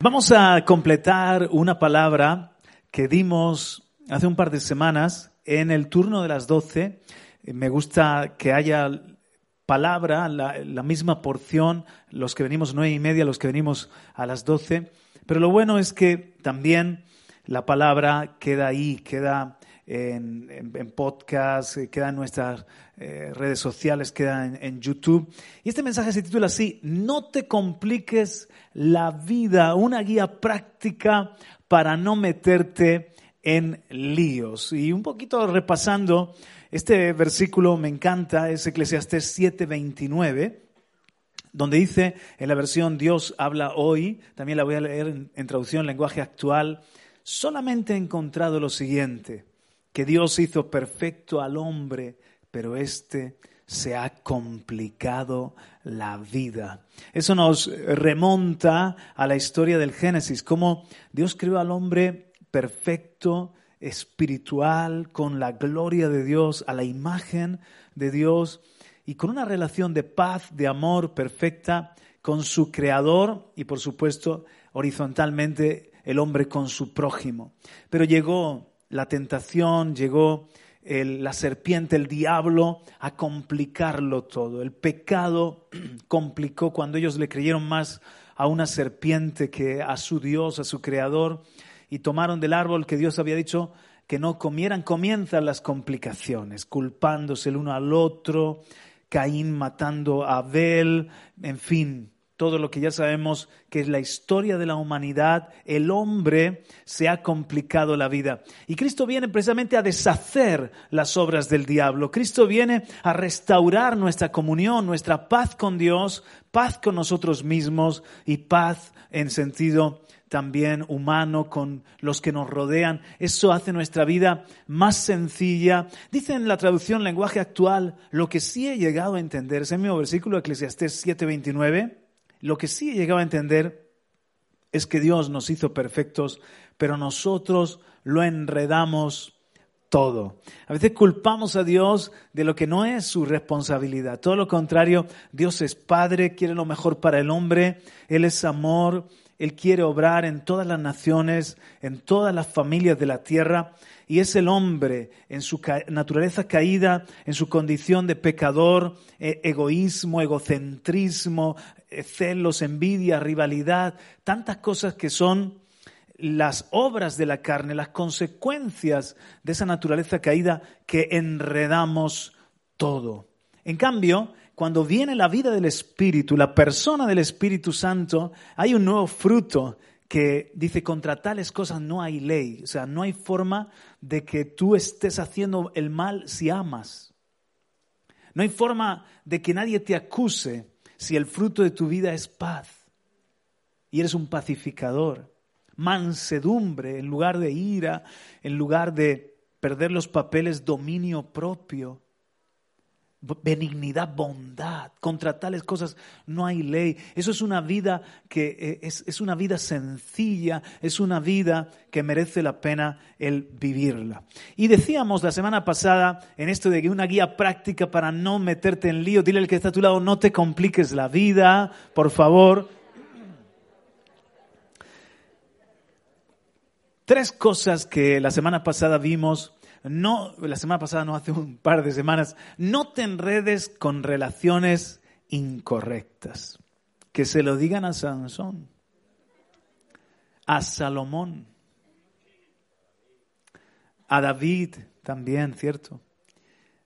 Vamos a completar una palabra que dimos hace un par de semanas en el turno de las 12. Me gusta que haya palabra, la, misma porción, los que venimos nueve y media, los que venimos a las 12. Pero lo bueno es que también la palabra queda ahí, queda en, podcast, eh, queda en nuestras eh, redes sociales, queda en, YouTube. Y este mensaje se titula así, no te compliques la vida, una guía práctica para no meterte en líos. Y un poquito repasando, este versículo me encanta, es Eclesiastés 7:29 donde dice en la versión Dios habla hoy, también la voy a leer en, en traducción lenguaje actual, solamente he encontrado lo siguiente, que Dios hizo perfecto al hombre, pero éste se ha complicado la vida. Eso nos remonta a la historia del Génesis, cómo Dios creó al hombre perfecto, espiritual, con la gloria de Dios, a la imagen de Dios y con una relación de paz, de amor perfecta con su creador y por supuesto horizontalmente el hombre con su prójimo. Pero llegó la tentación, llegó la serpiente, el diablo, a complicarlo todo. El pecado complicó cuando ellos le creyeron más a una serpiente que a su Dios, a su Creador, y tomaron del árbol que Dios había dicho que no comieran. Comienzan las complicaciones, culpándose el uno al otro, Caín matando a Abel, en fin, todo lo que ya sabemos que es la historia de la humanidad, el hombre se ha complicado la vida. Y Cristo viene precisamente a deshacer las obras del diablo. Cristo viene a restaurar nuestra comunión, nuestra paz con Dios, paz con nosotros mismos y paz en sentido también humano con los que nos rodean. Eso hace nuestra vida más sencilla. Dice en la traducción lenguaje actual, lo que sí he llegado a entender, ese mismo versículo, Eclesiastés 7:29, lo que sí he llegado a entender es que Dios nos hizo perfectos, pero nosotros lo enredamos todo. A veces culpamos a Dios de lo que no es su responsabilidad. Todo lo contrario, Dios es Padre, quiere lo mejor para el hombre, Él es amor, Él quiere obrar en todas las naciones, en todas las familias de la tierra y es el hombre en su naturaleza caída, en su condición de pecador, e-, egoísmo, egocentrismo, celos, envidia, rivalidad, tantas cosas que son las obras de la carne, las consecuencias de esa naturaleza caída que enredamos todo. En cambio, cuando viene la vida del Espíritu, la persona del Espíritu Santo, hay un nuevo fruto que dice, contra tales cosas no hay ley, o sea, no hay forma de que tú estés haciendo el mal si amas. No hay forma de que nadie te acuse si el fruto de tu vida es paz y eres un pacificador, mansedumbre en lugar de ira, en lugar de perder los papeles, dominio propio benignidad, bondad. Contra tales cosas no hay ley. Eso es una vida que eh, es, es, una vida sencilla, es una vida que merece la pena el vivirla. Y decíamos la semana pasada en esto de que una guía práctica para no meterte en lío, dile al que está a tu lado, no te compliques la vida, por favor. Tres cosas que la semana pasada vimos no, la semana pasada, no hace un par de semanas, no te enredes con relaciones incorrectas. Que se lo digan a Sansón, a Salomón, a David también, ¿cierto?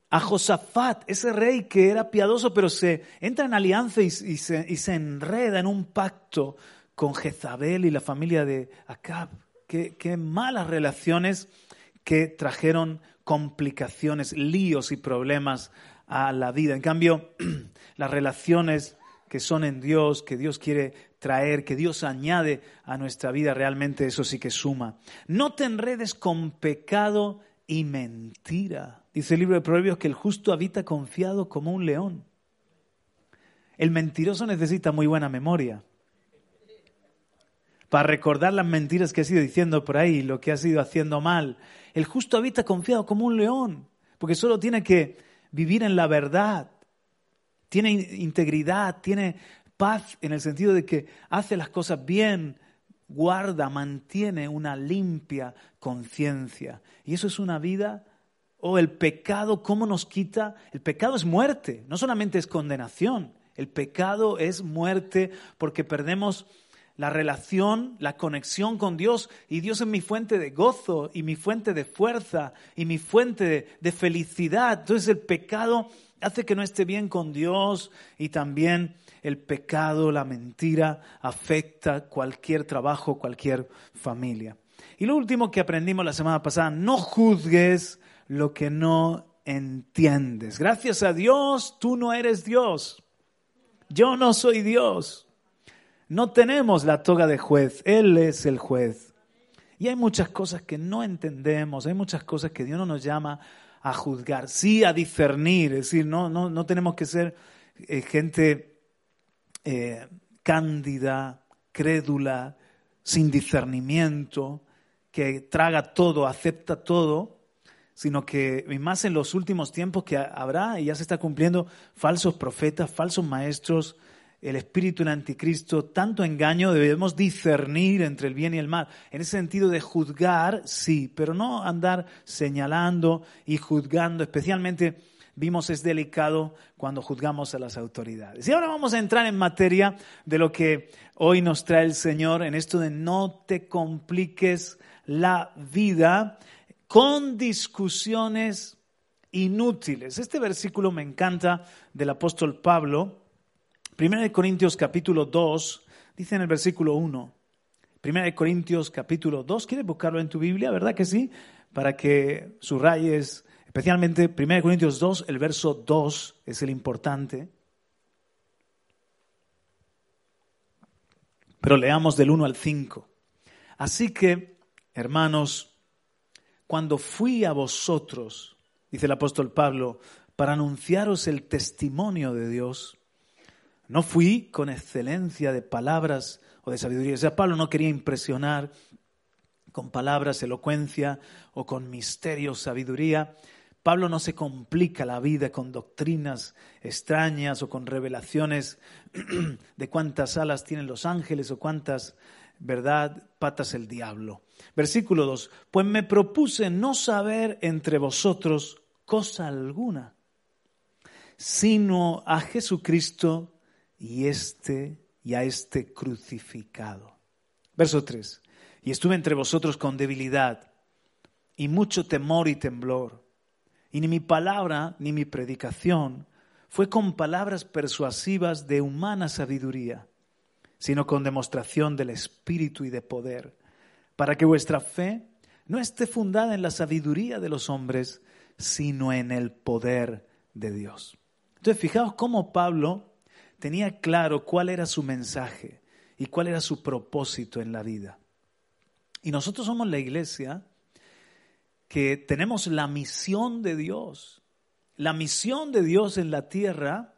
A Josafat, ese rey que era piadoso, pero se entra en alianza y, se, enreda en un pacto con Jezabel y la familia de Acab. Qué malas relaciones que trajeron complicaciones, líos y problemas a la vida. En cambio, las relaciones que son en Dios, que Dios quiere traer, que Dios añade a nuestra vida, realmente eso sí que suma. No te enredes con pecado y mentira. Dice el libro de Proverbios que el justo habita confiado como un león. El mentiroso necesita muy buena memoria para recordar las mentiras que ha sido diciendo por ahí, lo que ha sido haciendo mal. El justo habita confiado como un león, porque solo tiene que vivir en la verdad, tiene integridad, tiene paz en el sentido de que hace las cosas bien, guarda, mantiene una limpia conciencia. Y eso es una vida, o oh, el pecado, ¿cómo nos quita? El pecado es muerte, no solamente es condenación, el pecado es muerte porque perdemos la relación, la conexión con Dios. Y Dios es mi fuente de gozo y mi fuente de fuerza y mi fuente de, felicidad. Entonces el pecado hace que no esté bien con Dios y también el pecado, la mentira, afecta cualquier trabajo, cualquier familia. Y lo último que aprendimos la semana pasada, no juzgues lo que no entiendes. Gracias a Dios, tú no eres Dios. Yo no soy Dios. No tenemos la toga de juez, Él es el juez. Y hay muchas cosas que no entendemos, hay muchas cosas que Dios no nos llama a juzgar, sí a discernir, es decir, no, no, no tenemos que ser eh, gente eh, cándida, crédula, sin discernimiento, que traga todo, acepta todo, sino que más en los últimos tiempos que habrá, y ya se está cumpliendo, falsos profetas, falsos maestros, el espíritu del anticristo, tanto engaño, debemos discernir entre el bien y el mal. En ese sentido de juzgar, sí, pero no andar señalando y juzgando, especialmente vimos es delicado cuando juzgamos a las autoridades. Y ahora vamos a entrar en materia de lo que hoy nos trae el Señor en esto de no te compliques la vida con discusiones inútiles. Este versículo me encanta del apóstol Pablo Primera de Corintios capítulo 2, dice en el versículo 1. Primera de Corintios capítulo 2, ¿quieres buscarlo en tu Biblia? ¿Verdad que sí? Para que subrayes, especialmente Primera de Corintios 2, el verso 2 es el importante. Pero leamos del 1 al 5. Así que, hermanos, cuando fui a vosotros, dice el apóstol Pablo, para anunciaros el testimonio de Dios, no fui con excelencia de palabras o de sabiduría. O sea, Pablo no quería impresionar con palabras, elocuencia o con misterio, sabiduría. Pablo no se complica la vida con doctrinas extrañas o con revelaciones de cuántas alas tienen los ángeles o cuántas, verdad, patas el diablo. Versículo 2. Pues me propuse no saber entre vosotros cosa alguna, sino a Jesucristo y este y a este crucificado. Verso 3. Y estuve entre vosotros con debilidad y mucho temor y temblor. Y ni mi palabra ni mi predicación fue con palabras persuasivas de humana sabiduría, sino con demostración del Espíritu y de poder, para que vuestra fe no esté fundada en la sabiduría de los hombres, sino en el poder de Dios. Entonces, fijaos cómo Pablo tenía claro cuál era su mensaje y cuál era su propósito en la vida. Y nosotros somos la iglesia que tenemos la misión de Dios. La misión de Dios en la tierra,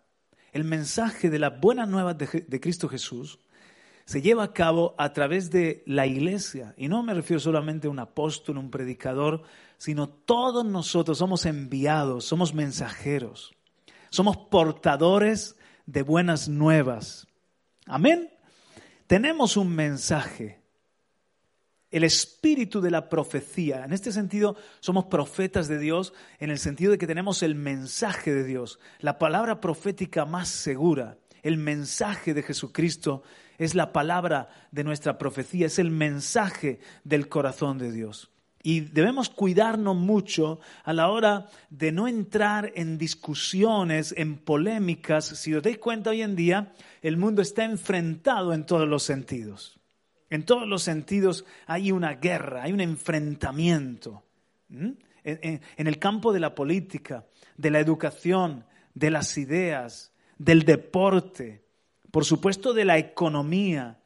el mensaje de las buenas nuevas de, Cristo Jesús, se lleva a cabo a través de la iglesia. Y no me refiero solamente a un apóstol, un predicador, sino todos nosotros somos enviados, somos mensajeros, somos portadores de buenas nuevas. Amén. Tenemos un mensaje. El espíritu de la profecía. En este sentido, somos profetas de Dios en el sentido de que tenemos el mensaje de Dios, la palabra profética más segura. El mensaje de Jesucristo es la palabra de nuestra profecía, es el mensaje del corazón de Dios. Y debemos cuidarnos mucho a la hora de no entrar en discusiones, en polémicas. Si os dais cuenta hoy en día, el mundo está enfrentado en todos los sentidos. En todos los sentidos hay una guerra, hay un enfrentamiento. En, en el campo de la política, de la educación, de las ideas, del deporte, por supuesto de la economía.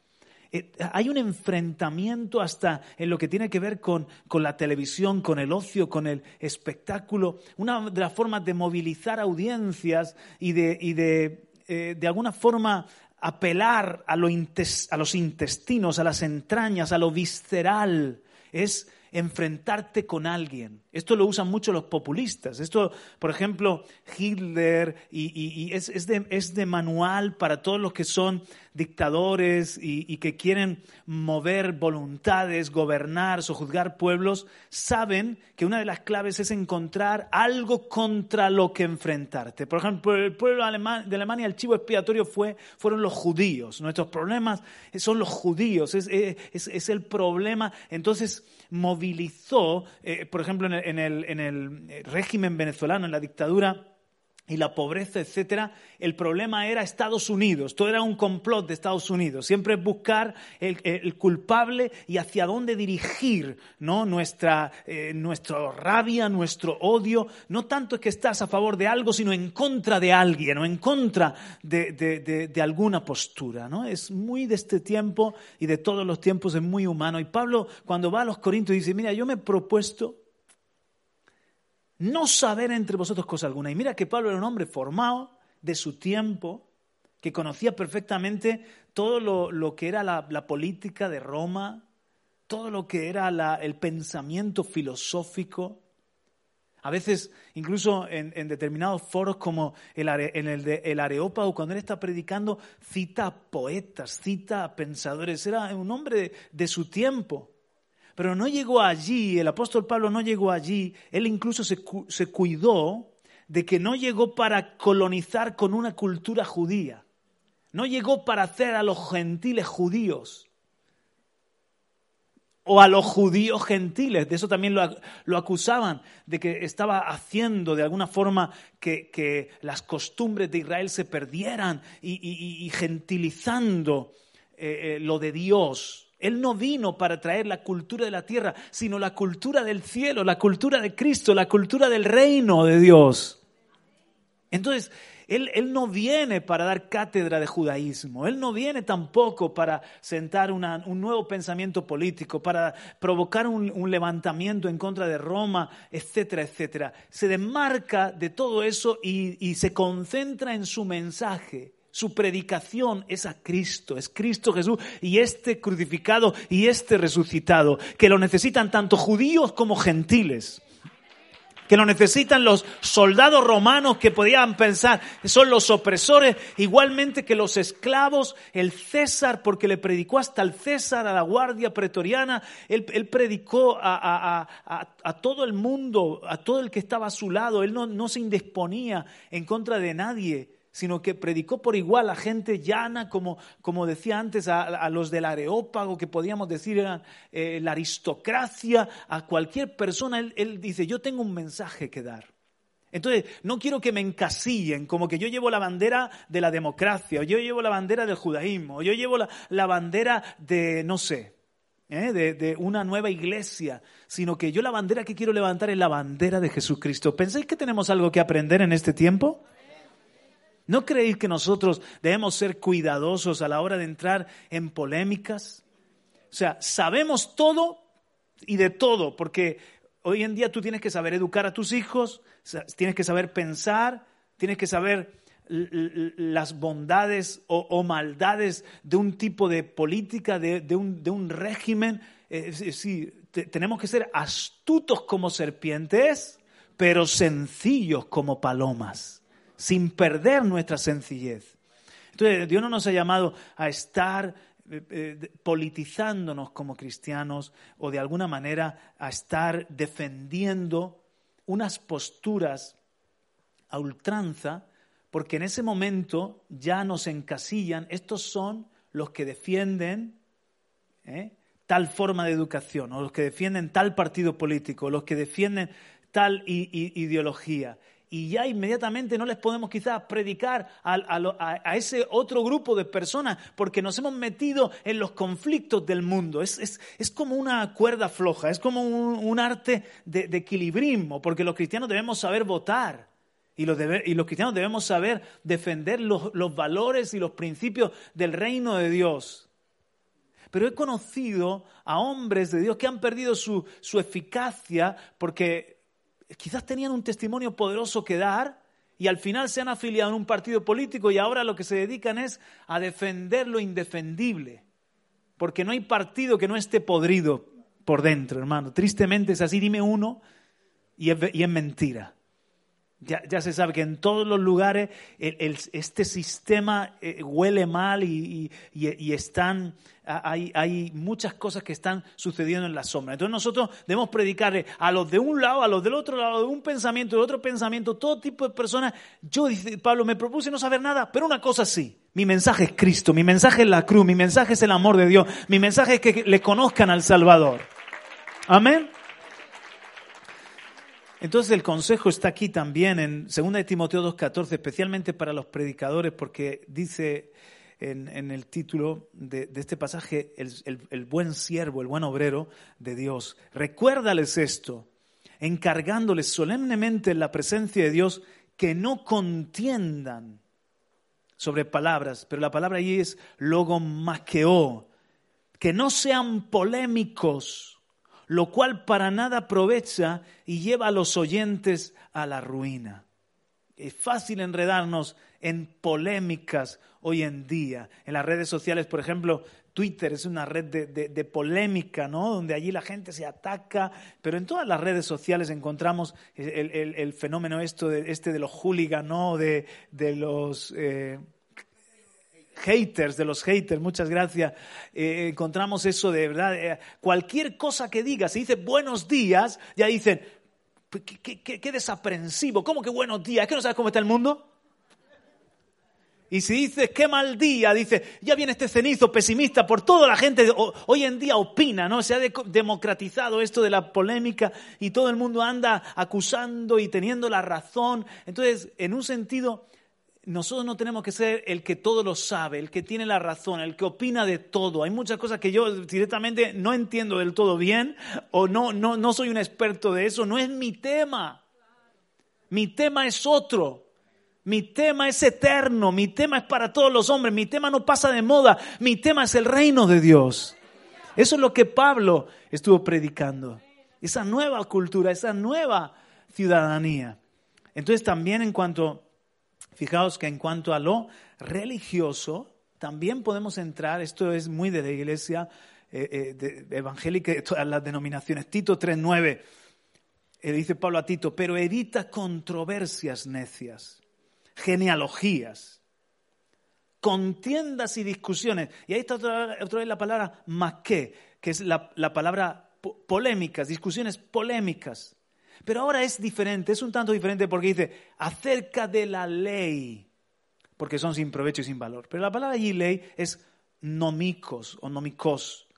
Eh, hay un enfrentamiento hasta en lo que tiene que ver con, con, la televisión, con el ocio, con el espectáculo. Una de las formas de movilizar audiencias y de, y de, eh, de alguna forma apelar a, lo a los intestinos, a las entrañas, a lo visceral, es enfrentarte con alguien. Esto lo usan mucho los populistas. Esto, por ejemplo, Hitler y, es, de, manual para todos los que son dictadores y, que quieren mover voluntades, gobernar, sojuzgar pueblos, saben que una de las claves es encontrar algo contra lo que enfrentarte. Por ejemplo, el pueblo de Alemania, el chivo expiatorio fue, fueron los judíos. Nuestros problemas son los judíos, es, el problema. Entonces, movilizó, eh, por ejemplo, en el, en, el, en el régimen venezolano, en la dictadura, y la pobreza, etcétera, el problema era Estados Unidos. Todo era un complot de Estados Unidos. Siempre buscar el, culpable y hacia dónde dirigir ¿no? nuestra, eh, nuestra rabia, nuestro odio. No tanto es que estás a favor de algo, sino en contra de alguien o en contra de, de alguna postura. ¿no? Es muy de este tiempo y de todos los tiempos, es muy humano. Y Pablo, cuando va a los Corintios, dice: Mira, yo me he propuesto no saber entre vosotros cosa alguna. Y mira que Pablo era un hombre formado de su tiempo, que conocía perfectamente todo lo, que era la, política de Roma, todo lo que era el pensamiento filosófico. A veces, incluso en, determinados foros como el, en el de el Areópago, cuando él está predicando, cita a poetas, cita a pensadores. Era un hombre de su tiempo. Pero no llegó allí, el apóstol Pablo no llegó allí, él incluso se, se cuidó de que no llegó para colonizar con una cultura judía, no llegó para hacer a los gentiles judíos o a los judíos gentiles. De eso también lo, acusaban, de que estaba haciendo de alguna forma que, las costumbres de Israel se perdieran y, gentilizando eh, eh, lo de Dios. Él no vino para traer la cultura de la tierra, sino la cultura del cielo, la cultura de Cristo, la cultura del reino de Dios. Entonces, él, no viene para dar cátedra de judaísmo, Él no viene tampoco para sentar un nuevo pensamiento político, para provocar un, levantamiento en contra de Roma, etcétera, etcétera. Se desmarca de todo eso y se concentra en su mensaje su predicación es a Cristo, es Cristo Jesús y este crucificado y este resucitado, que lo necesitan tanto judíos como gentiles, que lo necesitan los soldados romanos que podían pensar, son los opresores, igualmente que los esclavos, el César, porque le predicó hasta el César, a la guardia pretoriana, él, predicó a, todo el mundo, a todo el que estaba a su lado, él no se indisponía en contra de nadie sino que predicó por igual a gente llana, como, como decía antes, a, los del Areópago, que podíamos decir eran eh, la aristocracia, a cualquier persona. Él, dice, yo tengo un mensaje que dar. Entonces, no quiero que me encasillen como que yo llevo la bandera de la democracia, o yo llevo la bandera del judaísmo, o yo llevo la, bandera de, no sé, ¿eh? de, de, una nueva iglesia, sino que yo la bandera que quiero levantar es la bandera de Jesucristo. ¿Pensáis que tenemos algo que aprender en este tiempo? ¿No creéis que nosotros debemos ser cuidadosos a la hora de entrar en polémicas? O sea, sabemos todo y de todo, porque hoy en día tú tienes que saber educar a tus hijos, tienes que saber pensar, tienes que saber las bondades o, maldades de un tipo de política, de, un, régimen. Eh, sí, tenemos que ser astutos como serpientes, pero sencillos como palomas sin perder nuestra sencillez. Entonces, Dios no nos ha llamado a estar eh, eh, politizándonos como cristianos o de alguna manera a estar defendiendo unas posturas a ultranza, porque en ese momento ya nos encasillan, estos son los que defienden ¿eh? tal forma de educación, o los que defienden tal partido político, o los que defienden tal ideología y ya inmediatamente no les podemos quizás predicar a, ese otro grupo de personas porque nos hemos metido en los conflictos del mundo. Es, como una cuerda floja, es como un, arte de, equilibrismo, porque los cristianos debemos saber votar. Y los, y los cristianos debemos saber defender los, los valores y los principios del reino de Dios. Pero he conocido a hombres de Dios que han perdido su, su eficacia porque quizás tenían un testimonio poderoso que dar y al final se han afiliado en un partido político y ahora lo que se dedican es a defender lo indefendible. Porque no hay partido que no esté podrido por dentro, hermano. Tristemente es así, dime uno y es, mentira. Ya, se sabe que en todos los lugares este sistema eh, huele mal y, están, hay, hay, muchas cosas que están sucediendo en la sombra. Entonces nosotros debemos predicarle a los de un lado, a los del otro lado, de un pensamiento, de otro pensamiento, todo tipo de personas. Yo, dice Pablo, me propuse no saber nada, pero una cosa sí. Mi mensaje es Cristo, mi mensaje es la cruz, mi mensaje es el amor de Dios, mi mensaje es que le conozcan al Salvador. Amén. Entonces el consejo está aquí también en 2 de Timoteo 2.14, especialmente para los predicadores, porque dice en, el título de, este pasaje el, buen siervo, el buen obrero de Dios. Recuérdales esto, encargándoles solemnemente en la presencia de Dios que no contiendan sobre palabras, pero la palabra ahí es logomaqueo, que no sean polémicos lo cual para nada aprovecha y lleva a los oyentes a la ruina. Es fácil enredarnos en polémicas hoy en día. En las redes sociales, por ejemplo, Twitter es una red de, polémica, ¿no? Donde allí la gente se ataca, pero en todas las redes sociales encontramos el, fenómeno esto de, este de los hooligans, ¿no? De, los... Eh, haters, de los haters, muchas gracias, eh, encontramos eso de verdad. Eh, cualquier cosa que diga, si dice buenos días, ya dicen, qué, desaprensivo, ¿cómo que buenos días? ¿Es no sabes cómo está el mundo? Y si dices qué mal día, dice, ya viene este cenizo pesimista por toda la gente, hoy en día opina, ¿no? Se ha democratizado esto de la polémica y todo el mundo anda acusando y teniendo la razón. Entonces, en un sentido, nosotros no tenemos que ser el que todo lo sabe, el que tiene la razón, el que opina de todo. Hay muchas cosas que yo directamente no entiendo del todo bien o no, no, no soy un experto de eso. No es mi tema. Mi tema es otro. Mi tema es eterno. Mi tema es para todos los hombres. Mi tema no pasa de moda. Mi tema es el reino de Dios. Eso es lo que Pablo estuvo predicando. Esa nueva cultura, esa nueva ciudadanía. Entonces también en cuanto Fijaos que en cuanto a lo religioso, también podemos entrar, esto es muy de la iglesia eh, eh, evangélica de todas las denominaciones. Tito 3.9, eh, dice Pablo a Tito, pero evita controversias necias, genealogías, contiendas y discusiones. Y ahí está otra, vez la palabra más que, es la palabra polémicas, discusiones polémicas. Pero ahora es diferente, es un tanto diferente porque dice acerca de la ley, porque son sin provecho y sin valor. Pero la palabra allí ley es nomicos o nomicos,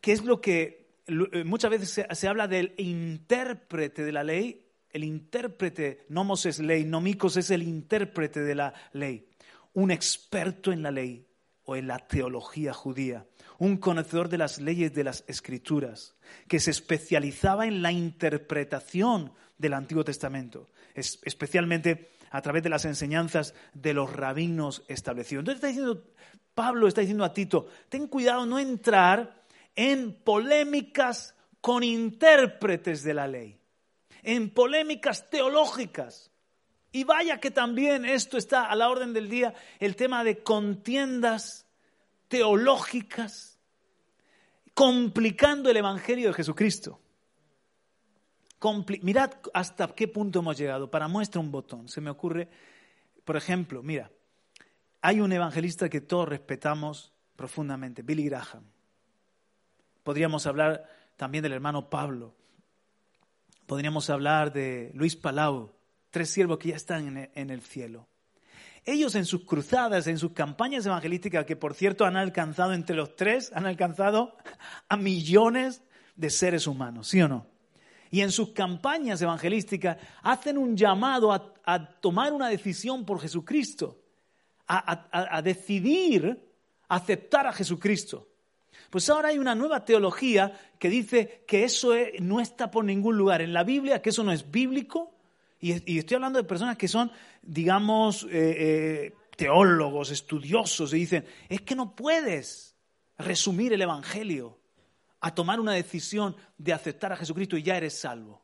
que es lo que eh, muchas veces se, habla del intérprete de la ley. El intérprete, nomos es ley, nomicos es el intérprete de la ley, un experto en la ley o en la teología judía un conocedor de las leyes de las escrituras, que se especializaba en la interpretación del Antiguo Testamento, especialmente a través de las enseñanzas de los rabinos establecidos. Entonces está diciendo, Pablo está diciendo a Tito, ten cuidado no entrar en polémicas con intérpretes de la ley, en polémicas teológicas. Y vaya que también esto está a la orden del día, el tema de contiendas teológicas, complicando el Evangelio de Jesucristo. mirad hasta qué punto hemos llegado. Para muestra un botón. Se me ocurre, por ejemplo, mira, hay un evangelista que todos respetamos profundamente, Billy Graham. Podríamos hablar también del hermano Pablo. Podríamos hablar de Luis Palau, tres siervos que ya están en el cielo. Ellos en sus cruzadas, en sus campañas evangelísticas, que por cierto han alcanzado entre los tres, han alcanzado a millones de seres humanos, ¿sí o no? Y en sus campañas evangelísticas hacen un llamado a, tomar una decisión por Jesucristo, a, a decidir aceptar a Jesucristo. Pues ahora hay una nueva teología que dice que eso no está por ningún lugar en la Biblia, que eso no es bíblico, Y, estoy hablando de personas que son, digamos, eh, eh, teólogos, estudiosos, y dicen, es que no puedes resumir el Evangelio a tomar una decisión de aceptar a Jesucristo y ya eres salvo.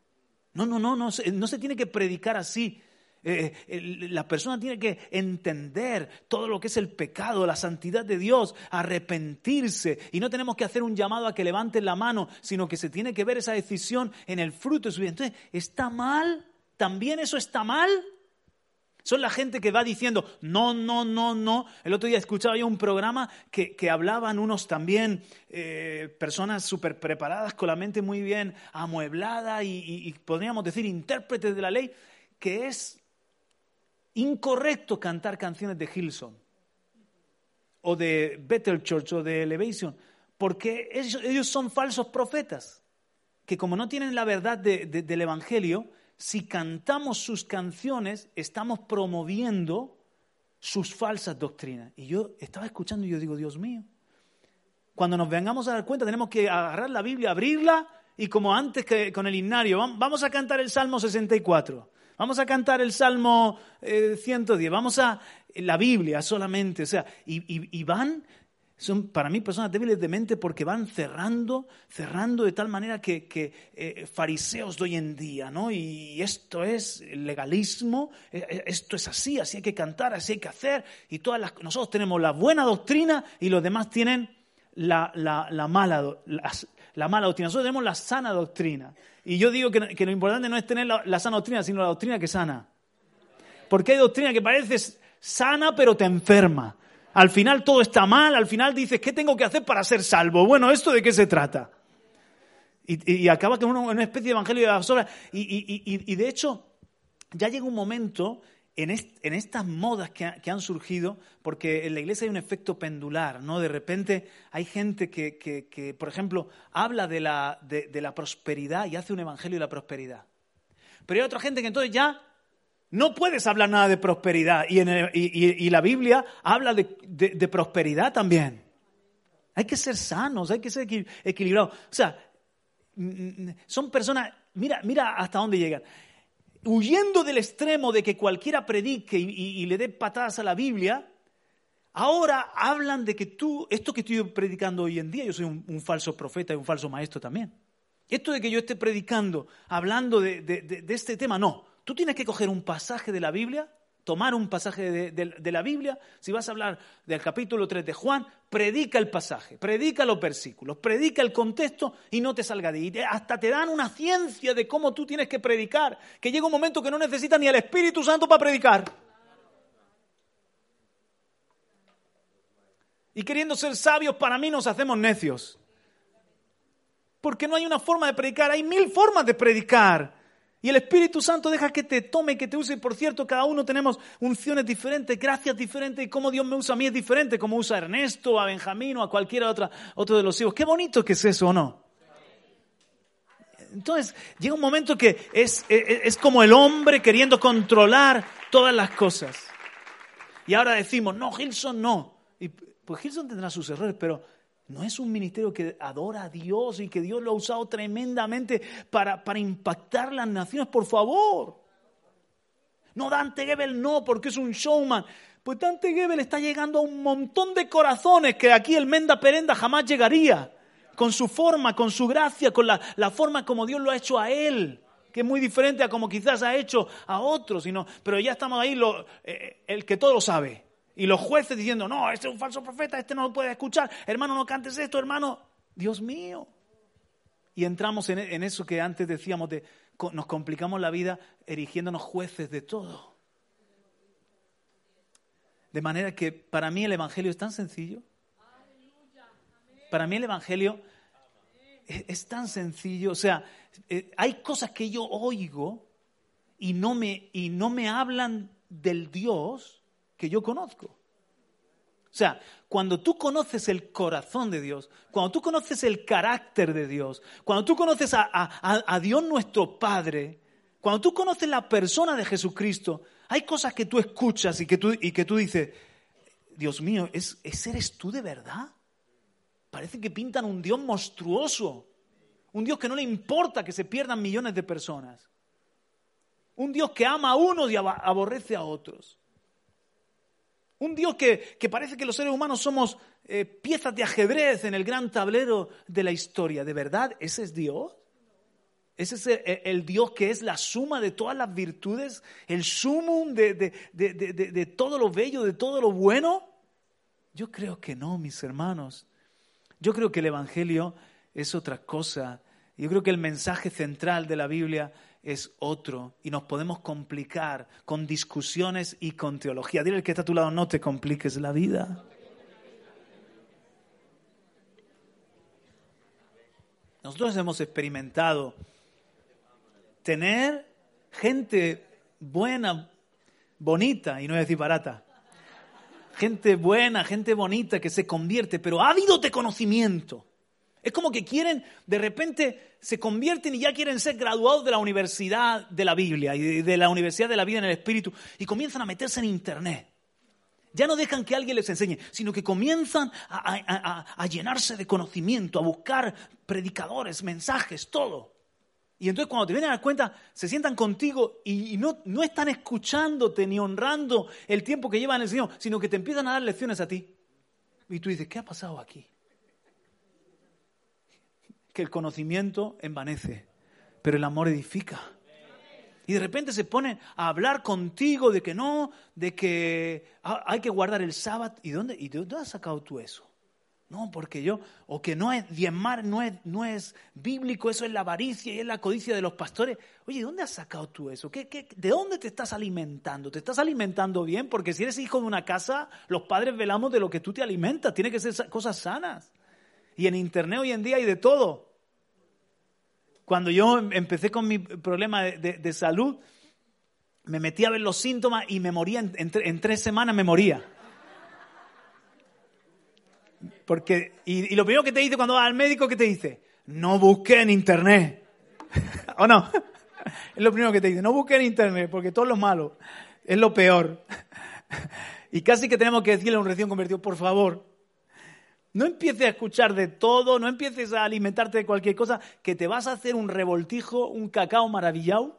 No, no, no, no, no se tiene que predicar así. Eh, la persona tiene que entender todo lo que es el pecado, la santidad de Dios, arrepentirse. Y no tenemos que hacer un llamado a que levanten la mano, sino que se tiene que ver esa decisión en el fruto de su vida. Entonces, ¿está mal? ¿También eso está mal? Son la gente que va diciendo, no, no, no, no. El otro día escuchaba yo un programa que, hablaban unos también, eh, personas súper preparadas, con la mente muy bien amueblada y, podríamos decir intérpretes de la ley, que es incorrecto cantar canciones de Hilson o de Better Church o de Elevation, porque ellos, son falsos profetas, que como no tienen la verdad del Evangelio, si cantamos sus canciones, estamos promoviendo sus falsas doctrinas. Y yo estaba escuchando y yo digo, Dios mío, cuando nos vengamos a dar cuenta tenemos que agarrar la Biblia, abrirla y como antes que con el himnario, vamos a cantar el Salmo 64. Vamos a cantar el Salmo 110, eh, vamos a la Biblia solamente, o sea, y, van, son para mí personas débiles de mente porque van cerrando, cerrando de tal manera que, eh, fariseos de hoy en día, ¿no? Y esto es legalismo, eh, esto es así, así hay que cantar, así hay que hacer, y todas las, nosotros tenemos la buena doctrina y los demás tienen la, mala, la mala doctrina, nosotros tenemos la sana doctrina. Y yo digo que, lo importante no es tener la, sana doctrina, sino la doctrina que sana. Porque hay doctrina que parece sana pero te enferma. Al final todo está mal, al final dices, ¿qué tengo que hacer para ser salvo? Bueno, ¿esto de qué se trata? Y, acaba con una, especie de evangelio de las. Y, de hecho, ya llega un momento en, estas modas que, han surgido, porque en la iglesia hay un efecto pendular, ¿no? De repente hay gente que, por ejemplo, habla de la, de, la, prosperidad y hace un evangelio de la prosperidad. Pero hay otra gente que entonces ya no puedes hablar nada de prosperidad y, y, la Biblia habla de, prosperidad también. Hay que ser sanos, hay que ser equilibrados. O sea, son personas, mira, mira hasta dónde llegan huyendo del extremo de que cualquiera predique y, le dé patadas a la Biblia, ahora hablan de que tú, esto que estoy predicando hoy en día, yo soy un, falso profeta y un falso maestro también. Esto de que yo esté predicando, hablando de este tema, no. Tú tienes que coger un pasaje de la Biblia tomar un pasaje de, la Biblia, si vas a hablar del capítulo 3 de Juan, predica el pasaje, predica los versículos, predica el contexto y no te salga de ahí. Hasta te dan una ciencia de cómo tú tienes que predicar, que llega un momento que no necesitas ni el Espíritu Santo para predicar. Y queriendo ser sabios, para mí nos hacemos necios. Porque no hay una forma de predicar, hay mil formas de predicar. Y el Espíritu Santo deja que te tome, que te use. Por cierto, cada uno tenemos unciones diferentes, gracias diferentes. Y cómo Dios me usa a mí es diferente, como usa a Ernesto, a Benjamín o a cualquiera otra, otro de los hijos. Qué bonito que es eso, ¿o no? Entonces, llega un momento que es, es, como el hombre queriendo controlar todas las cosas. Y ahora decimos, no, Gilson no. Y, pues Gilson tendrá sus errores, pero no es un ministerio que adora a Dios y que Dios lo ha usado tremendamente para, para impactar las naciones, por favor. No, Dante Gebel no, porque es un showman. Pues Dante Gebel está llegando a un montón de corazones que aquí el Menda Perenda jamás llegaría. Con su forma, con su gracia, con la, la forma como Dios lo ha hecho a él que es muy diferente a como quizás ha hecho a otros, sino, pero ya estamos ahí, lo, eh, el que todo lo sabe. Y los jueces diciendo, no, este es un falso profeta, este no lo puede escuchar, hermano, no cantes esto, hermano, Dios mío. Y entramos en, eso que antes decíamos de, nos complicamos la vida erigiéndonos jueces de todo. De manera que para mí el Evangelio es tan sencillo. Para mí el Evangelio es, tan sencillo. O sea, eh, hay cosas que yo oigo y no me, y no me hablan del Dios que yo conozco. O sea, cuando tú conoces el corazón de Dios, cuando tú conoces el carácter de Dios, cuando tú conoces a, Dios nuestro Padre, cuando tú conoces la persona de Jesucristo, hay cosas que tú escuchas y que tú, y que tú dices, Dios mío, ¿es, ¿ese eres tú de verdad? Parece que pintan un Dios monstruoso, un Dios que no le importa que se pierdan millones de personas. Un Dios que ama a unos y aborrece a otros. Un Dios que, parece que los seres humanos somos eh, piezas de ajedrez en el gran tablero de la historia. ¿De verdad ese es Dios? ¿Ese es el, Dios que es la suma de todas las virtudes? ¿El sumum de, de todo lo bello, de todo lo bueno? Yo creo que no, mis hermanos. Yo creo que el Evangelio es otra cosa. Yo creo que el mensaje central de la Biblia es otro y nos podemos complicar con discusiones y con teología. Dile al que está a tu lado, no te compliques la vida. Nosotros hemos experimentado tener gente buena, bonita, y no voy a decir barata, gente buena, gente bonita que se convierte, pero ávido de conocimiento. Es como que quieren, de repente se convierten y ya quieren ser graduados de la Universidad de la Biblia y de la Universidad de la Vida en el Espíritu y comienzan a meterse en Internet. Ya no dejan que alguien les enseñe, sino que comienzan a, llenarse de conocimiento, a buscar predicadores, mensajes, todo. Y entonces cuando te vienen a dar cuenta, se sientan contigo y, no, no están escuchándote ni honrando el tiempo que llevan en el Señor, sino que te empiezan a dar lecciones a ti. Y tú dices, ¿qué ha pasado aquí? El conocimiento envanece, pero el amor edifica. Y de repente se ponen a hablar contigo de que no, de que hay que guardar el sábado. ¿Y dónde, y de dónde has sacado tú eso? No, porque yo, o que no es diezmar, no es, no es bíblico, eso es la avaricia y es la codicia de los pastores. Oye, ¿dónde has sacado tú eso? ¿Qué, qué, de dónde te estás alimentando? ¿Te estás alimentando bien? Porque si eres hijo de una casa, los padres velamos de lo que tú te alimentas. Tiene que ser cosas sanas. Y en Internet hoy en día hay de todo. Cuando yo em, empecé con mi problema de, salud, me metí a ver los síntomas y me moría, en, tres semanas me moría. Porque, y, lo primero que te dice cuando vas al médico, ¿qué te dice? No busque en internet. ¿O no? Es lo primero que te dice, no busque en internet, porque todo lo malo es lo peor. Y casi que tenemos que decirle a un recién convertido, por favor, no empieces a escuchar de todo, no empieces a alimentarte de cualquier cosa, que te vas a hacer un revoltijo, un cacao maravillado.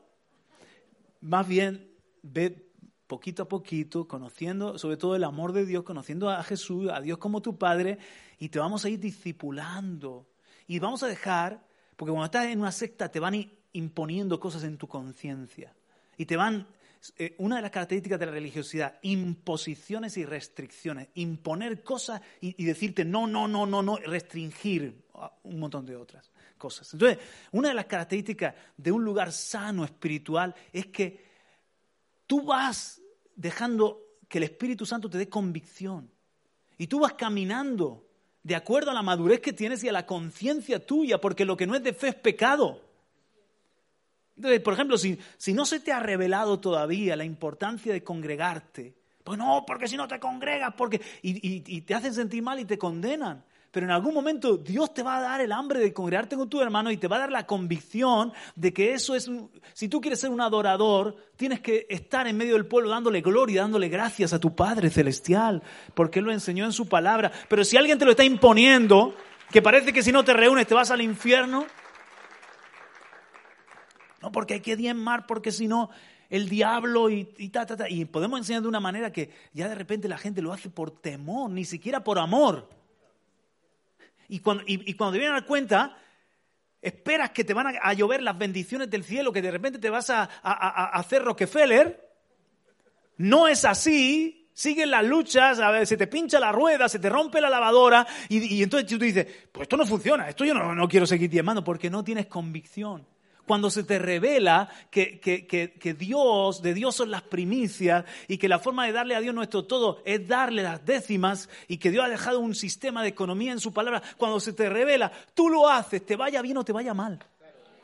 Más bien, ve poquito a poquito, conociendo sobre todo el amor de Dios, conociendo a Jesús, a Dios como tu Padre, y te vamos a ir discipulando. Y vamos a dejar, porque cuando estás en una secta te van imponiendo cosas en tu conciencia. Y te van eh, una de las características de la religiosidad, imposiciones y restricciones, imponer cosas y, decirte no, no, no, no, no, restringir un montón de otras cosas. Entonces, una de las características de un lugar sano espiritual es que tú vas dejando que el Espíritu Santo te dé convicción y tú vas caminando de acuerdo a la madurez que tienes y a la conciencia tuya, porque lo que no es de fe es pecado. Entonces, por ejemplo, si, si no se te ha revelado todavía la importancia de congregarte, pues no, porque si no te congregas, porque y, y, te hacen sentir mal y te condenan. Pero en algún momento Dios te va a dar el hambre de congregarte con tu hermano y te va a dar la convicción de que eso es, si tú quieres ser un adorador, tienes que estar en medio del pueblo dándole gloria, dándole gracias a tu Padre Celestial, porque Él lo enseñó en su palabra. Pero si alguien te lo está imponiendo, que parece que si no te reúnes te vas al infierno, no, porque hay que diezmar, porque si no, el diablo y, ta, ta, ta. Y podemos enseñar de una manera que ya de repente la gente lo hace por temor, ni siquiera por amor. Y cuando, y, cuando te vienen a dar cuenta, esperas que te van a, llover las bendiciones del cielo, que de repente te vas a, hacer Rockefeller. No es así. Siguen las luchas, a ver, se te pincha la rueda, se te rompe la lavadora, y, entonces tú dices, pues esto no funciona, esto yo no, no quiero seguir diezmando, porque no tienes convicción cuando se te revela que, Dios, de Dios son las primicias y que la forma de darle a Dios nuestro todo es darle las décimas y que Dios ha dejado un sistema de economía en su palabra, cuando se te revela, tú lo haces, te vaya bien o te vaya mal.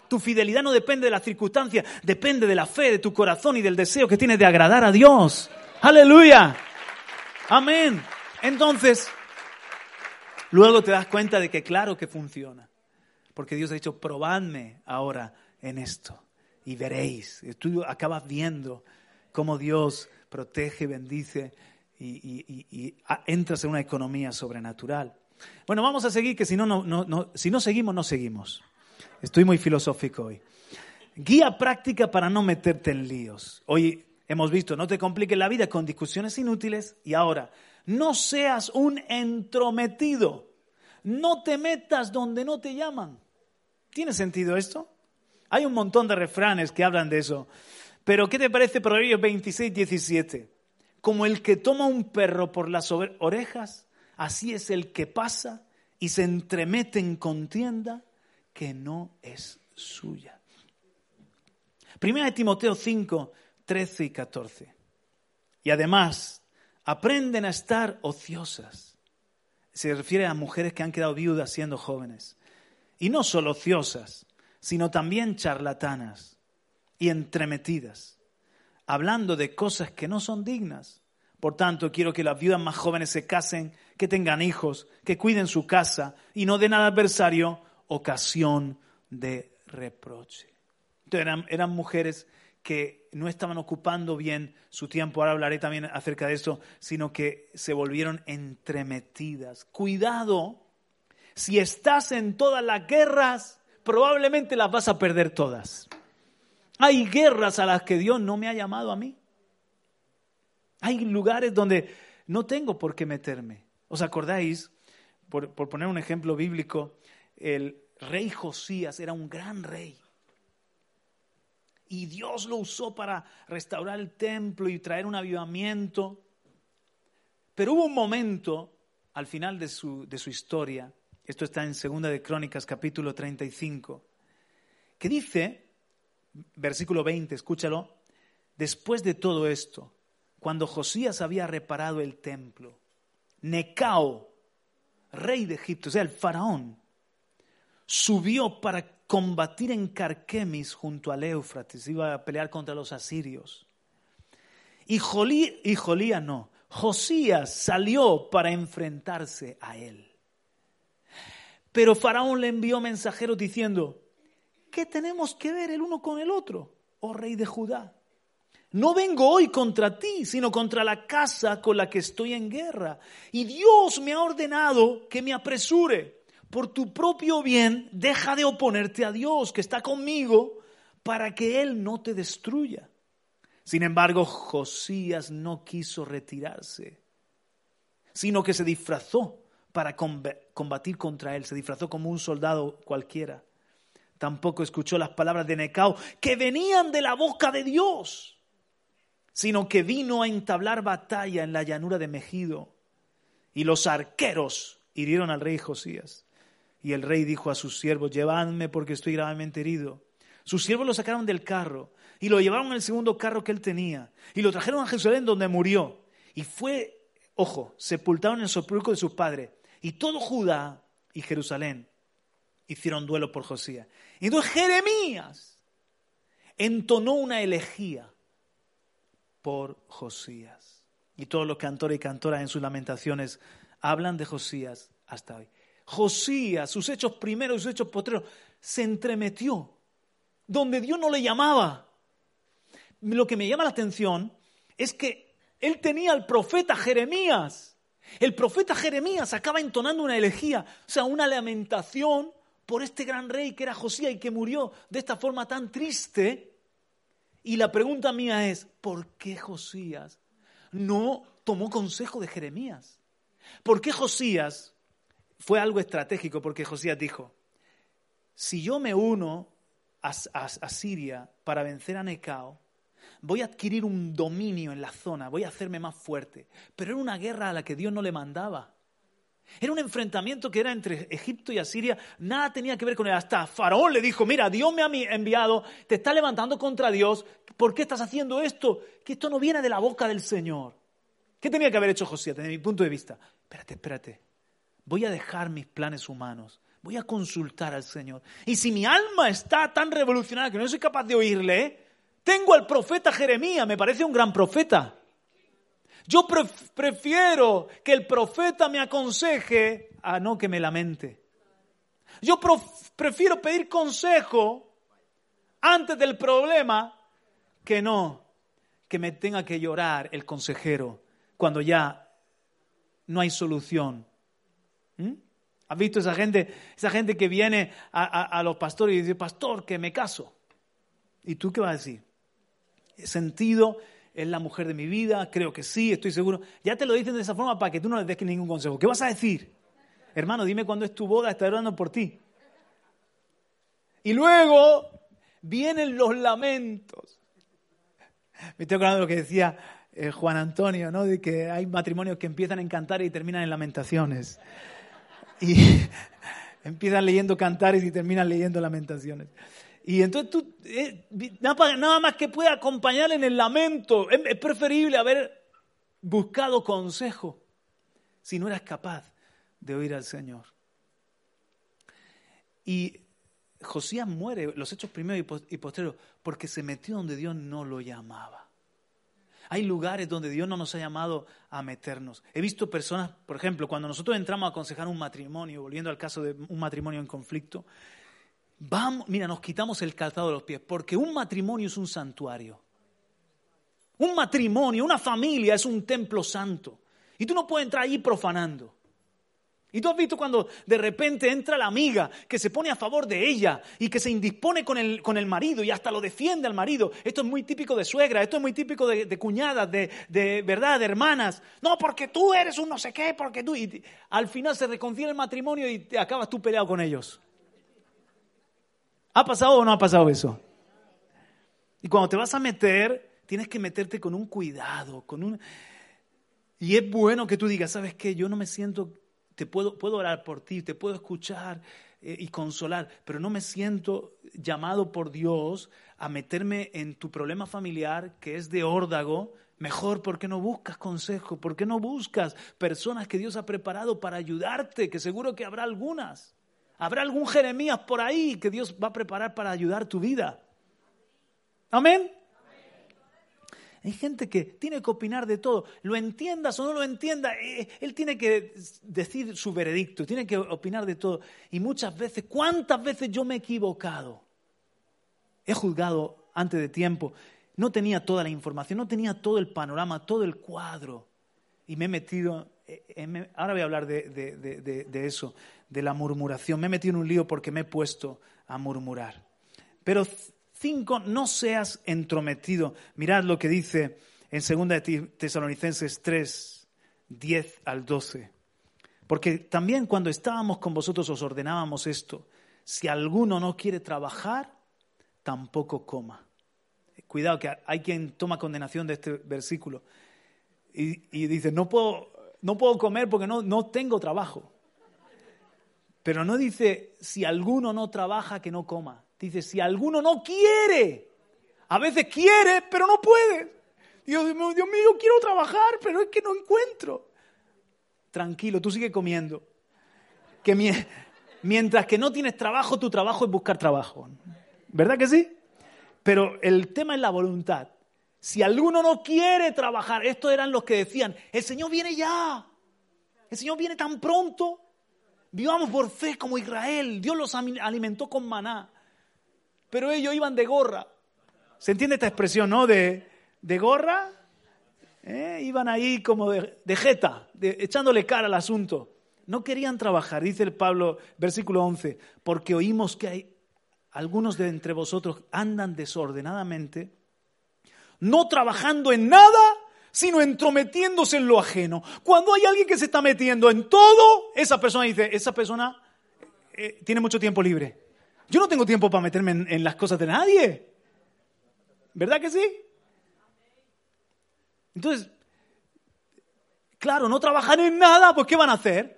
Tu fidelidad no depende de las circunstancias, depende de la fe, de tu corazón y del deseo que tienes de agradar a Dios. Aleluya. Amén. Entonces, luego te das cuenta de que claro que funciona. Porque Dios ha dicho, probadme ahora en esto y veréis. Tú acabas viendo cómo Dios protege, bendice y, entras en una economía sobrenatural. Bueno, vamos a seguir, que si no, no, no, si no seguimos, no seguimos. Estoy muy filosófico hoy. Guía práctica para no meterte en líos. Hoy hemos visto, no te compliques la vida con discusiones inútiles y ahora, no seas un entrometido. No te metas donde no te llaman. ¿Tiene sentido esto? Hay un montón de refranes que hablan de eso. Pero ¿qué te parece Proverbios 26, 17? Como el que toma un perro por las orejas, así es el que pasa y se entremete en contienda que no es suya. Primera de Timoteo 5, 13 y 14. Y además, aprenden a estar ociosas. Se refiere a mujeres que han quedado viudas siendo jóvenes. Y no solo ociosas, sino también charlatanas y entremetidas, hablando de cosas que no son dignas. Por tanto, quiero que las viudas más jóvenes se casen, que tengan hijos, que cuiden su casa y no den al adversario ocasión de reproche. eran, eran mujeres que no estaban ocupando bien su tiempo, ahora hablaré también acerca de eso, sino que se volvieron entremetidas. Cuidado, si estás en todas las guerras, probablemente las vas a perder todas. Hay guerras a las que Dios no me ha llamado a mí. Hay lugares donde no tengo por qué meterme. ¿Os acordáis? Por, poner un ejemplo bíblico, el rey Josías era un gran rey y Dios lo usó para restaurar el templo y traer un avivamiento. Pero hubo un momento al final de su, de su historia, esto está en Segunda de Crónicas capítulo 35, que dice, versículo 20, escúchalo, después de todo esto, cuando Josías había reparado el templo, Necao, rey de Egipto, o sea, el faraón, subió para combatir en Carquemis junto al Éufrates, iba a pelear contra los asirios. Y, Jolí, y Jolía no, Josías salió para enfrentarse a él. Pero Faraón le envió mensajeros diciendo, ¿qué tenemos que ver el uno con el otro, oh rey de Judá? No vengo hoy contra ti, sino contra la casa con la que estoy en guerra. Y Dios me ha ordenado que me apresure por tu propio bien, deja de oponerte a Dios que está conmigo para que Él no te destruya. Sin embargo, Josías no quiso retirarse, sino que se disfrazó para combatir contra él, se disfrazó como un soldado cualquiera. Tampoco escuchó las palabras de Necao que venían de la boca de Dios, sino que vino a entablar batalla en la llanura de Megido. Y los arqueros hirieron al rey Josías. Y el rey dijo a sus siervos, llevadme porque estoy gravemente herido. Sus siervos lo sacaron del carro y lo llevaron al segundo carro que él tenía y lo trajeron a Jerusalén donde murió. Y fue, ojo, sepultado en el sepulcro de sus padres. Y todo Judá y Jerusalén hicieron duelo por Josías. Y entonces Jeremías entonó una elegía por Josías. Y todos los cantores y cantoras en sus lamentaciones hablan de Josías hasta hoy. Josías, sus hechos primeros y sus hechos postreros, se entremetió donde Dios no le llamaba. Lo que me llama la atención es que él tenía al profeta Jeremías. El profeta Jeremías acaba entonando una elegía, o sea, una lamentación por este gran rey que era Josías y que murió de esta forma tan triste. Y la pregunta mía es, ¿por qué Josías no tomó consejo de Jeremías? ¿Por qué Josías fue algo estratégico porque Josías dijo, si yo me uno a, Siria para vencer a Necao, voy a adquirir un dominio en la zona, voy a hacerme más fuerte. Pero era una guerra a la que Dios no le mandaba. Era un enfrentamiento que era entre Egipto y Asiria, nada tenía que ver con él. Hasta Faraón le dijo, mira, Dios me ha enviado, te está levantando contra Dios, ¿por qué estás haciendo esto? Que esto no viene de la boca del Señor. ¿Qué tenía que haber hecho Josías desde mi punto de vista? Espérate, espérate voy a dejar mis planes humanos, voy a consultar al Señor. Y si mi alma está tan revolucionada que no soy capaz de oírle, tengo al profeta Jeremías, me parece un gran profeta. Yo prefiero que el profeta me aconseje a no que me lamente. Yo prefiero pedir consejo antes del problema que no que me tenga que llorar el consejero cuando ya no hay solución ¿Mm? ¿Has visto esa gente, esa gente que viene a, los pastores y dice, pastor, que me caso? ¿Y tú qué vas a decir? Sentido, es la mujer de mi vida, creo que sí, estoy seguro. Ya te lo dicen de esa forma para que tú no les des ningún consejo. ¿Qué vas a decir? Hermano, dime cuándo es tu boda, estoy orando por ti. Y luego vienen los lamentos. Me estoy acordando de lo que decía eh, Juan Antonio, ¿no? De que hay matrimonios que empiezan en cantar y terminan en lamentaciones. Y empiezan leyendo cantares y terminan leyendo lamentaciones. Y entonces tú, eh, nada más que pueda acompañar en el lamento. Es, es preferible haber buscado consejo si no eras capaz de oír al Señor. Y Josías muere, los hechos primeros y posteriores, porque se metió donde Dios no lo llamaba. Hay lugares donde Dios no nos ha llamado a meternos. He visto personas, por ejemplo, cuando nosotros entramos a aconsejar un matrimonio, volviendo al caso de un matrimonio en conflicto, vamos, mira, nos quitamos el calzado de los pies, porque un matrimonio es un santuario. Un matrimonio, una familia es un templo santo. Y tú no puedes entrar ahí profanando. Y tú has visto cuando de repente entra la amiga que se pone a favor de ella y que se indispone con el, con el marido y hasta lo defiende al marido. Esto es muy típico de suegra, esto es muy típico de, cuñadas, de, de, verdad, de hermanas. No, porque tú eres un no sé qué, porque tú... Y al final se reconcilia el matrimonio y te acabas tú peleado con ellos. ¿Ha pasado o no ha pasado eso? Y cuando te vas a meter, tienes que meterte con un cuidado, con un... Y es bueno que tú digas, ¿sabes qué? Yo no me siento te puedo, puedo orar por ti, te puedo escuchar eh, y consolar, pero no me siento llamado por Dios a meterme en tu problema familiar que es de órdago. Mejor, ¿por qué no buscas consejo? ¿Por qué no buscas personas que Dios ha preparado para ayudarte? Que seguro que habrá algunas. Habrá algún Jeremías por ahí que Dios va a preparar para ayudar tu vida. Amén. Hay gente que tiene que opinar de todo. Lo entiendas o no lo entienda, eh, él tiene que decir su veredicto, tiene que opinar de todo. Y muchas veces, ¿cuántas veces yo me he equivocado? He juzgado antes de tiempo. No tenía toda la información, no tenía todo el panorama, todo el cuadro. Y me he metido, ahora voy a hablar de, de eso, de la murmuración. Me he metido en un lío porque me he puesto a murmurar. Pero Cinco, no seas entrometido. Mirad lo que dice en 2 Tesalonicenses 3, 10 al 12. Porque también cuando estábamos con vosotros os ordenábamos esto. Si alguno no quiere trabajar, tampoco coma. Cuidado que hay quien toma condenación de este versículo y, dice, no puedo, no puedo comer porque no, no tengo trabajo. Pero no dice, si alguno no trabaja, que no coma. Dice, si alguno no quiere, a veces quiere, pero no puede. Dios, Dios mío, quiero trabajar, pero es que no encuentro. Tranquilo, tú sigue comiendo. Que mientras que no tienes trabajo, tu trabajo es buscar trabajo. ¿Verdad que sí? Pero el tema es la voluntad. Si alguno no quiere trabajar, estos eran los que decían, el Señor viene ya. El Señor viene tan pronto. Vivamos por fe como Israel. Dios los alimentó con maná pero ellos iban de gorra. ¿Se entiende esta expresión, no? De, de gorra, ¿eh? iban ahí como de, de jeta, echándole cara al asunto. No querían trabajar, dice el Pablo, versículo 11, porque oímos que hay algunos de entre vosotros andan desordenadamente, no trabajando en nada, sino entrometiéndose en lo ajeno. Cuando hay alguien que se está metiendo en todo, esa persona dice, esa persona eh, tiene mucho tiempo libre. Yo no tengo tiempo para meterme en, las cosas de nadie. ¿Verdad que sí? Entonces, claro, no trabajan en nada, pues ¿qué van a hacer?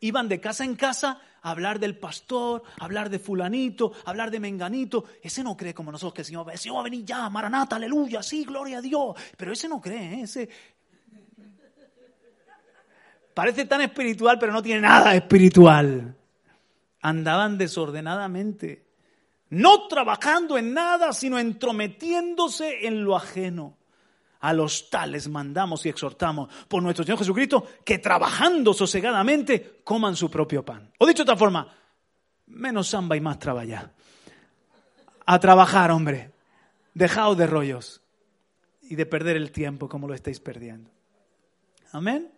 Iban de casa en casa a hablar del pastor, a hablar de fulanito, a hablar de menganito. Ese no cree como nosotros que el Señor, va a venir ya, maranata, aleluya, sí, gloria a Dios. Pero ese no cree, ¿eh? ese... Parece tan espiritual, pero no tiene nada espiritual andaban desordenadamente, no trabajando en nada, sino entrometiéndose en lo ajeno. A los tales mandamos y exhortamos por nuestro Señor Jesucristo que trabajando sosegadamente coman su propio pan. O dicho de otra forma, menos samba y más trabajar. A trabajar, hombre. Dejaos de rollos y de perder el tiempo como lo estáis perdiendo. Amén.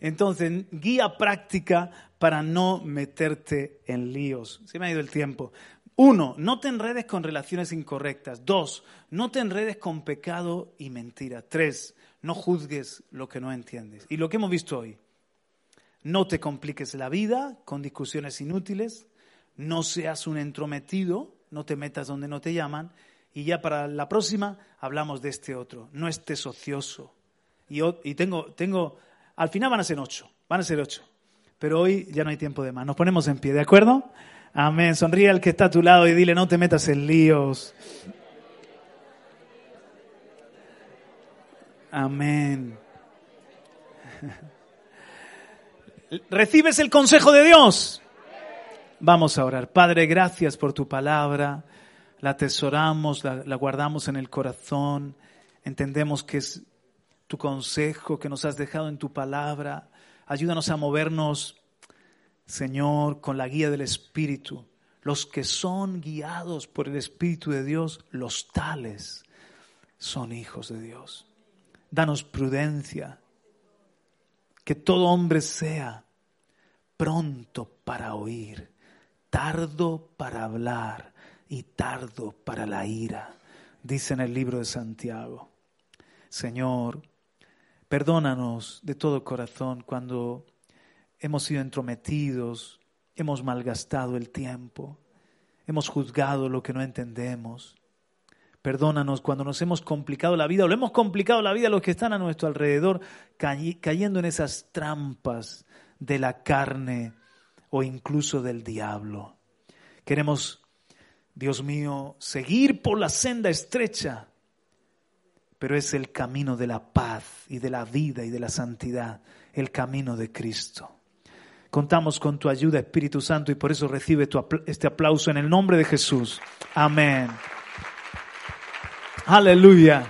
Entonces, guía práctica para no meterte en líos. Se me ha ido el tiempo. Uno, no te enredes con relaciones incorrectas. Dos, no te enredes con pecado y mentira. Tres, no juzgues lo que no entiendes. Y lo que hemos visto hoy, no te compliques la vida con discusiones inútiles, no seas un entrometido, no te metas donde no te llaman. Y ya para la próxima hablamos de este otro, no estés ocioso. Y, tengo, tengo, al final van a ser ocho, van a ser ocho. Pero hoy ya no hay tiempo de más. Nos ponemos en pie, ¿de acuerdo? Amén. Sonríe al que está a tu lado y dile, no te metas en líos. Amén. ¿Recibes el consejo de Dios? Vamos a orar. Padre, gracias por tu palabra. La atesoramos, la, la, guardamos en el corazón. Entendemos que es tu consejo que nos has dejado en tu palabra. Ayúdanos a movernos Señor, con la guía del Espíritu. Los que son guiados por el Espíritu de Dios, los tales son hijos de Dios. Danos prudencia, que todo hombre sea pronto para oír, tardo para hablar y tardo para la ira, dice en el libro de Santiago. Señor, perdónanos de todo corazón cuando hemos sido entrometidos, hemos malgastado el tiempo, hemos juzgado lo que no entendemos. Perdónanos cuando nos hemos complicado la vida o le hemos complicado la vida a los que están a nuestro alrededor, cayendo en esas trampas de la carne o incluso del diablo. Queremos, Dios mío, seguir por la senda estrecha, pero es el camino de la paz y de la vida y de la santidad, el camino de Cristo. Contamos con tu ayuda, Espíritu Santo, y por eso recibe este aplauso en el nombre de Jesús. Amén. Aleluya.